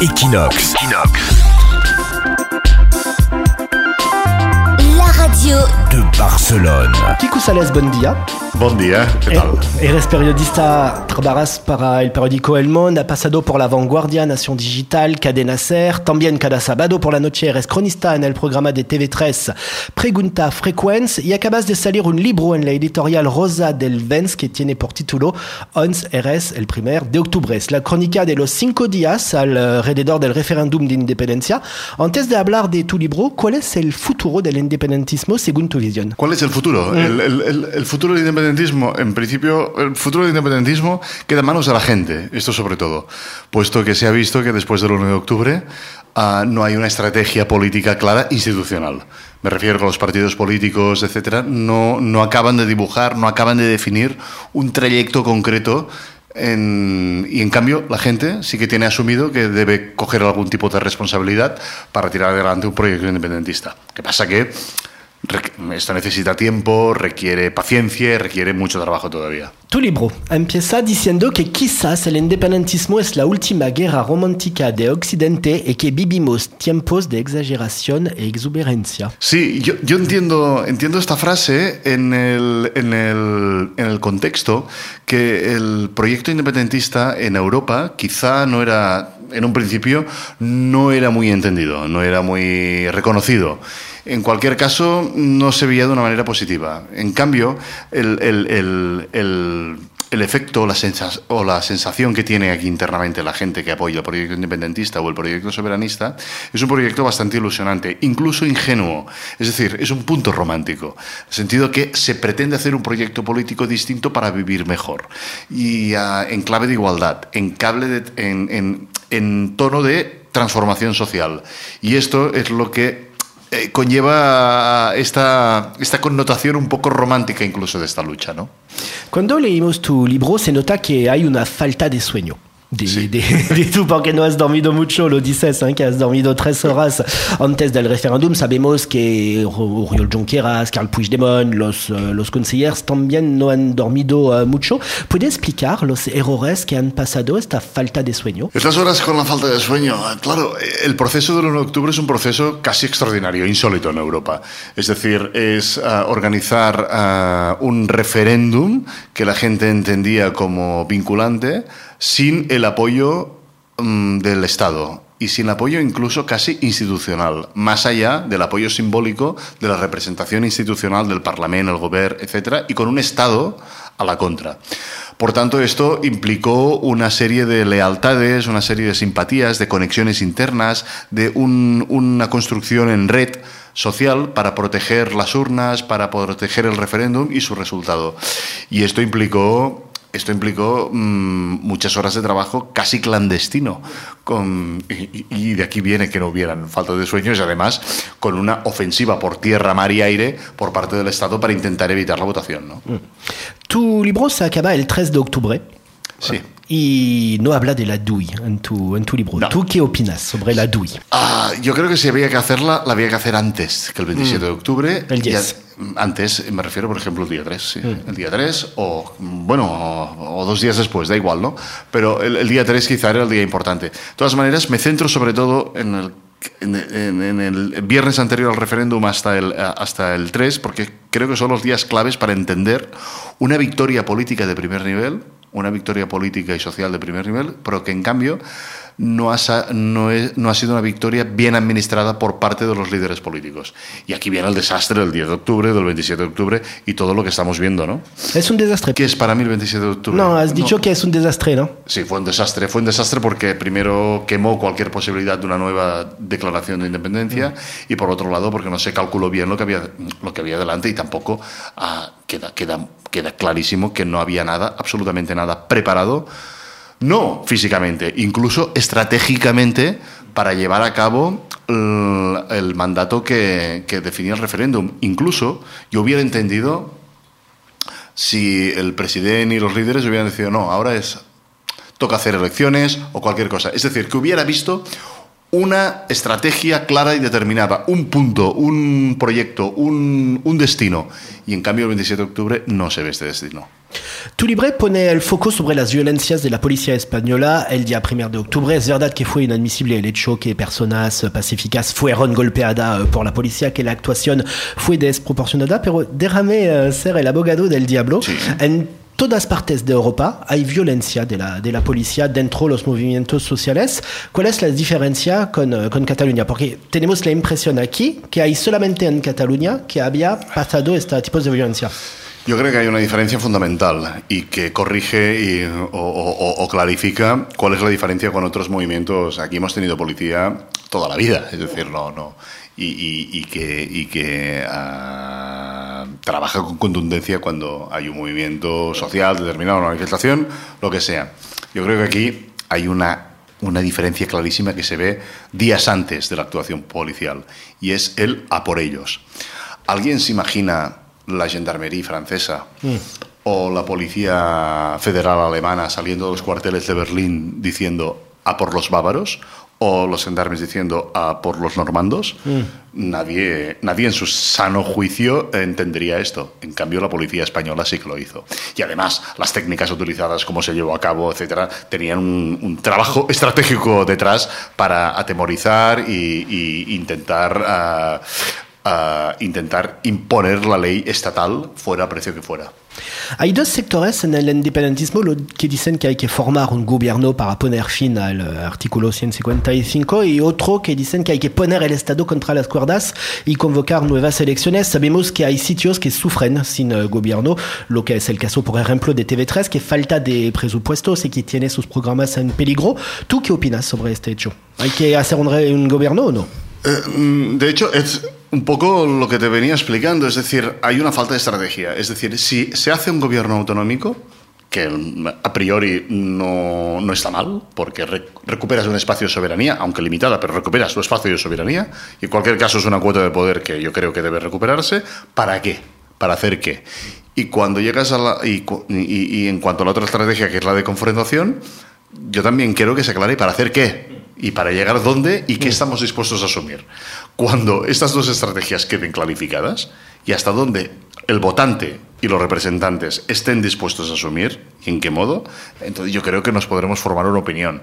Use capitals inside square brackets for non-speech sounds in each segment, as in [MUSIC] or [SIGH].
Equinox. La radio de Barcelone. Kiko Sales, bon dia. Bon día, ¿qué tal? Eres periodista, trabajas para el periódico El Monde, ha pasado por La Vanguardia, Nación Digital, Cadena Ser, también cada sábado por la noche eres cronista en el programa de TV3 Pregunta Frequenz y acabas de salir un libro en la editorial Rosa del Vents que tiene por título Ons eres el primer de octubre. Es la crónica de los cinco días alrededor del referéndum de independencia. Antes de hablar de tu libro, ¿cuál es el futuro del independentismo según tu visión? ¿Cuál es el futuro? El, el- el- el futuro del independentismo, en principio, el futuro del independentismo queda en manos de la gente, esto sobre todo, puesto que se ha visto que después del 1 de octubre ah, no hay una estrategia política clara institucional. Me refiero que los partidos políticos, etcétera, no, no acaban de dibujar, no acaban de definir un trayecto concreto en- y en cambio, la gente sí que tiene asumido que debe coger algún tipo de responsabilidad para tirar adelante un proyecto independentista. ¿Qué pasa? Que esto necesita tiempo, requiere paciencia y requiere mucho trabajo todavía. Tu libro empieza diciendo que quizás el independentismo es la última guerra romántica de Occidente y que vivimos tiempos de exageración e exuberancia. Sí, yo, yo entiendo, entiendo esta frase en el, en, el, en el contexto que el proyecto independentista en Europa quizá no era, en un principio, no era muy entendido, no era muy reconocido. En cualquier caso, no se veía de una manera positiva. En cambio, el, el- el- el- efecto la o la sensación que tiene aquí internamente la gente que apoya el proyecto independentista o el proyecto soberanista es un proyecto bastante ilusionante, incluso ingenuo. Es decir, es un punto romántico, en el sentido que se pretende hacer un proyecto político distinto para vivir mejor y ah, en clave de igualdad, en, cable de- en, en- en tono de transformación social. Y esto es lo que eh, conlleva esta, esta connotación un poco romántica incluso de esta lucha, ¿no? Cuando leímos tu libro se nota que hay una falta de sueño. [LAUGHS] De, Sí. de, de tú, porque no has dormido mucho, lo dices, ¿eh? que has dormido tres horas antes del referéndum. Sabemos que Oriol Junqueras, Carl Puigdemont, los, eh, los consejeros también no han dormido eh, mucho. ¿Puede explicar los errores que han pasado esta falta de sueño? Estas horas con la falta de sueño, claro, el proceso del 1 de octubre es un proceso casi extraordinario, insólito en Europa. Es decir, es ah, organizar ah, un referéndum que la gente entendía como vinculante sin el apoyo mm, del Estado y sin apoyo incluso casi institucional, más allá del apoyo simbólico de la representación institucional del Parlamento, el Gobierno, etcétera, y con un Estado a la contra. Por tanto, esto implicó una serie de lealtades, una serie de simpatías, de conexiones internas, de un- una construcción en red social para proteger las urnas, para proteger el referéndum y su resultado. Y esto implicó esto implicó mm, muchas horas de trabajo casi clandestino. Con, y, y de aquí viene que no hubieran falta de sueños y además con una ofensiva por tierra, mar y aire por parte del Estado para intentar evitar la votación. ¿no? Tu libro se acaba el 3 de octubre. Sí. Y no habla de la DUI en tu, en tu libro. No. ¿Tú qué opinas sobre la DUI? Ah, yo creo que si había que hacerla, la había que hacer antes que el 27 de octubre. El 10. Antes, me refiero, por ejemplo, el día 3. sí. El día 3 o, bueno, o, o dos días después, da igual, ¿no? Pero el, el día 3 quizá era el día importante. De todas maneras, me centro sobre todo en el, en, en- en el viernes anterior al referéndum hasta el, hasta el 3, porque creo que son los días claves para entender una victoria política de primer nivel, una victoria política y social de primer nivel, pero que en cambio no ha, no, es- no ha sido una victoria bien administrada por parte de los líderes políticos. Y aquí viene el desastre del 10 de octubre, del 27 de octubre y todo lo que estamos viendo, ¿no? Es un desastre. ¿Qué es para mí el 27 de octubre? No, has dicho que es un desastre, ¿no? Sí, fue un desastre. Fue un desastre porque primero quemó cualquier posibilidad de una nueva declaración de independencia y por otro lado porque no se calculó bien lo que había, lo que había delante y tampoco ah, queda, queda, queda clarísimo que no había nada, absolutamente nada preparado, no físicamente, incluso estratégicamente para llevar a cabo el, mandato que, que definía el referéndum. Incluso yo hubiera entendido si el presidente y los líderes hubieran decidido, no, ahora es toca hacer elecciones o cualquier cosa. Es decir, que hubiera visto una estrategia clara y determinada, un punto, un proyecto, un, un destino. Y en cambio el 27 de octubre no se ve este destino. Tu libre pone el foco sobre las violencias de la policía española el día 1 de octubre. Es verdad que fue inadmisible el hecho que personas pacíficas fueron golpeadas por la policía, que la actuación fue desproporcionada, pero déjame ser el abogado del diablo. Sí. En todas partes de Europa hay violencia de la, de la policía dentro de los movimientos sociales. ¿Cuál es la diferencia con, eh, con Cataluña? Porque tenemos la impresión aquí que hay solamente en Cataluña que había pasado este tipo de violencia. Yo creo que hay una diferencia fundamental y que corrige y, o, o, o, clarifica cuál es la diferencia con otros movimientos. Aquí hemos tenido policía toda la vida, es decir, no, no y, y, y que, que uh, trabaja con contundencia cuando hay un movimiento social determinado, una manifestación, lo que sea. Yo creo que aquí hay una una diferencia clarísima que se ve días antes de la actuación policial y es el a por ellos. ¿Alguien se imagina la gendarmería francesa mm. o la policía federal alemana saliendo de los cuarteles de Berlín diciendo a por los bávaros o los gendarmes diciendo a por los normandos, mm. nadie, nadie en su sano juicio entendería esto. En cambio, la policía española sí que lo hizo. Y además, las técnicas utilizadas, cómo se llevó a cabo, etcétera, tenían un, un trabajo [LAUGHS] estratégico detrás para atemorizar y intentar. Uh, a intentar imponer la ley estatal fuera a precio que fuera. Hay dos sectores en el independentismo que dicen que hay que formar un gobierno para poner fin al artículo 155 y otro que dicen que hay que poner el Estado contra las cuerdas y convocar nuevas elecciones. Sabemos que hay sitios que sufren sin uh, gobierno, lo que es el caso, por ejemplo, de TV3, que falta de presupuestos y que tiene sus programas en peligro. ¿Tú qué opinas sobre este hecho? ¿Hay que hacer un, un gobierno o no? Eh, de hecho, es un poco lo que te venía explicando, es decir, hay una falta de estrategia. Es decir, si se hace un gobierno autonómico, que a priori no, no está mal, porque re, recuperas un espacio de soberanía, aunque limitada, pero recuperas tu espacio de soberanía, y en cualquier caso es una cuota de poder que yo creo que debe recuperarse. ¿Para qué? ¿Para hacer qué? Y cuando llegas a la. Y, y en cuanto a la otra estrategia, que es la de confrontación, yo también quiero que se aclare para hacer qué y para llegar dónde y qué estamos dispuestos a asumir. Cuando estas dos estrategias queden clarificadas y hasta dónde el votante y los representantes estén dispuestos a asumir y en qué modo, entonces yo creo que nos podremos formar una opinión.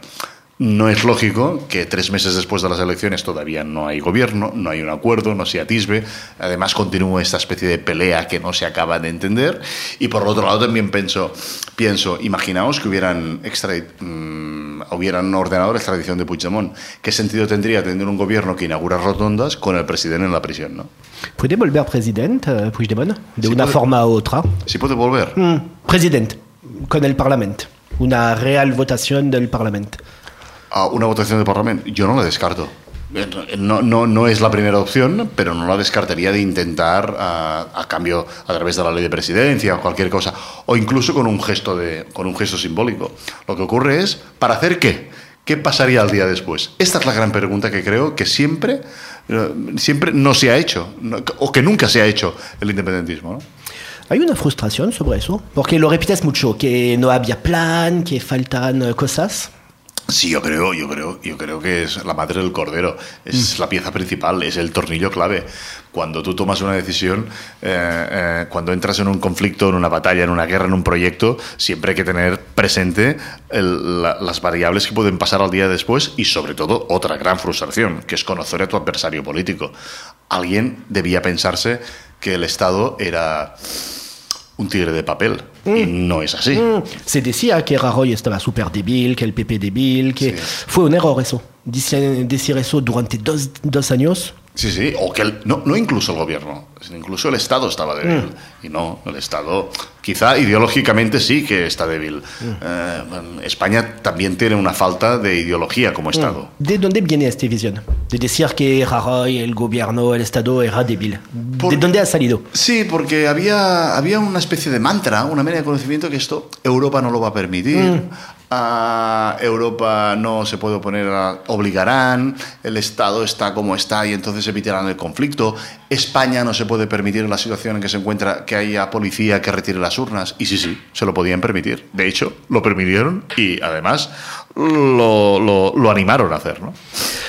No es lógico que tres meses después de las elecciones todavía no hay gobierno, no hay un acuerdo, no se atisbe. Además, continúa esta especie de pelea que no se acaba de entender. Y por otro lado, también pienso, pienso imaginaos que hubieran, extra, mmm, hubieran ordenado la extradición de Puigdemont. ¿Qué sentido tendría tener un gobierno que inaugura rotondas con el presidente en la prisión? ¿no? ¿Puede volver presidente uh, Puigdemont de una puede, forma u otra? Sí puede volver. Mm, presidente, con el Parlamento. Una real votación del Parlamento una votación del Parlamento, yo no la descarto. No, no, no es la primera opción, pero no la descartaría de intentar, a, a, cambio, a través de la ley de presidencia o cualquier cosa, o incluso con un gesto, de, con un gesto simbólico. Lo que ocurre es, ¿para hacer qué? ¿Qué pasaría al día después? Esta es la gran pregunta que creo que siempre, siempre no se ha hecho, o que nunca se ha hecho el independentismo. Hay una frustración sobre eso, porque lo repites mucho, que no había plan, que faltan cosas. Sí, yo creo, yo creo, yo creo que es la madre del cordero, es mm. la pieza principal, es el tornillo clave. Cuando tú tomas una decisión, eh, eh, cuando entras en un conflicto, en una batalla, en una guerra, en un proyecto, siempre hay que tener presente el, la, las variables que pueden pasar al día después y sobre todo otra gran frustración, que es conocer a tu adversario político. Alguien debía pensarse que el Estado era un tigre de papel. Mm. No es así. Mm. Se decía que Rajoy estaba súper débil, que el PP débil, que sí. fue un error eso. Decir eso durante dos, dos años. Sí, sí, o que el, no, no incluso el gobierno, incluso el Estado estaba débil. Mm. Y no, el Estado quizá ideológicamente sí que está débil. Mm. Eh, España también tiene una falta de ideología como Estado. ¿De dónde viene esta visión? De decir que Rajoy, el gobierno, el Estado era débil. Por, ¿De dónde ha salido? Sí, porque había, había una especie de mantra, una manera de conocimiento que esto Europa no lo va a permitir. A Europa no se puede oponer, a, obligarán, el Estado está como está y entonces evitarán el conflicto. España no se puede permitir la situación en que se encuentra que haya policía que retire las urnas. Y sí, sí, se lo podían permitir. De hecho, lo permitieron y además lo, lo, lo animaron a hacer. ¿no?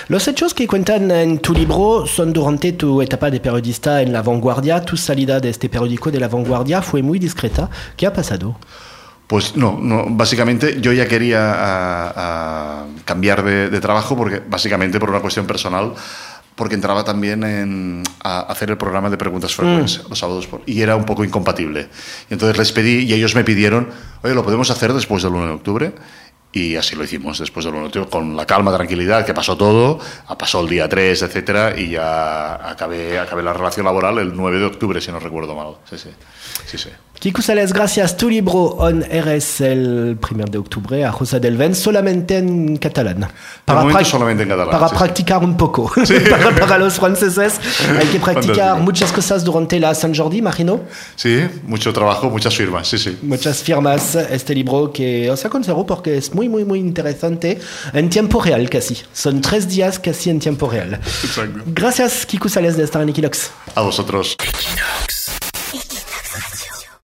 Los hechos que cuentan en tu libro son durante tu etapa de periodista en La Vanguardia. Tu salida de este periódico de La Vanguardia fue muy discreta. ¿Qué ha pasado? Pues no, no básicamente yo ya quería a, a cambiar de, de, trabajo porque básicamente por una cuestión personal porque entraba también en, a hacer el programa de preguntas frecuentes mm. los sábados por, y era un poco incompatible. Y entonces les pedí y ellos me pidieron, oye, ¿lo podemos hacer después del 1 de octubre? Y así lo hicimos después del 1 de octubre, con la calma, tranquilidad, que pasó todo, pasó el día 3, etcétera, y ya acabé, acabé la relación laboral el 9 de octubre, si no recuerdo mal. Sí, sí. sí, sí. Kiko Sales, gracias. Tu libro On Eres el 1 de octubre a Rosa del Ven solamente en catalán. Para, solamente en catalán, para sí, practicar sí. un poco. Sí. [LAUGHS] para, para, los franceses hay que practicar Fantástico. muchas cosas durante la San Jordi, imagino. Sí, mucho trabajo, muchas firmas, sí, sí. Muchas firmas. Este libro que os aconsejo porque es muy, muy, muy interesante en tiempo real casi. Son tres días casi en tiempo real. Exacto. Gracias, Kiko Sales, de estar en Equilox. A vosotros.